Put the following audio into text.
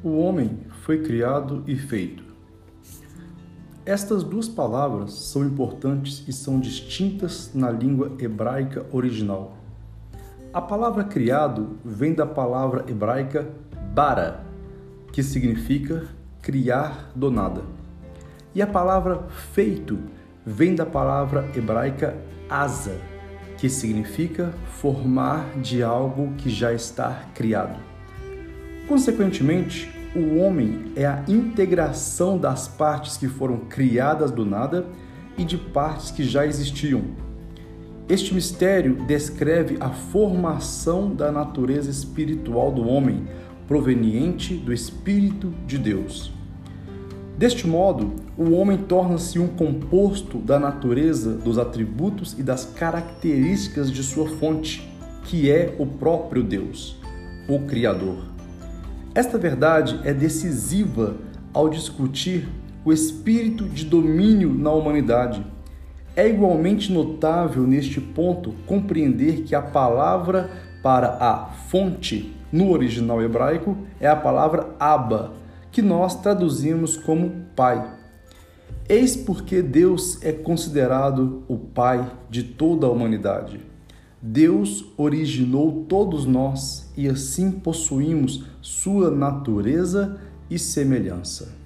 O homem foi criado e feito. Estas duas palavras são importantes e são distintas na língua hebraica original. A palavra criado vem da palavra hebraica bara, que significa criar do nada. E a palavra feito vem da palavra hebraica asa, que significa formar de algo que já está criado. Consequentemente, o homem é a integração das partes que foram criadas do nada e de partes que já existiam. Este mistério descreve a formação da natureza espiritual do homem, proveniente do Espírito de Deus. Deste modo, o homem torna-se um composto da natureza, dos atributos e das características de sua fonte, que é o próprio Deus, o Criador. Esta verdade é decisiva ao discutir o espírito de domínio na humanidade. É igualmente notável neste ponto compreender que a palavra para a fonte no original hebraico é a palavra Abba, que nós traduzimos como pai. Eis porque Deus é considerado o pai de toda a humanidade. Deus originou todos nós e assim possuímos sua natureza e semelhança.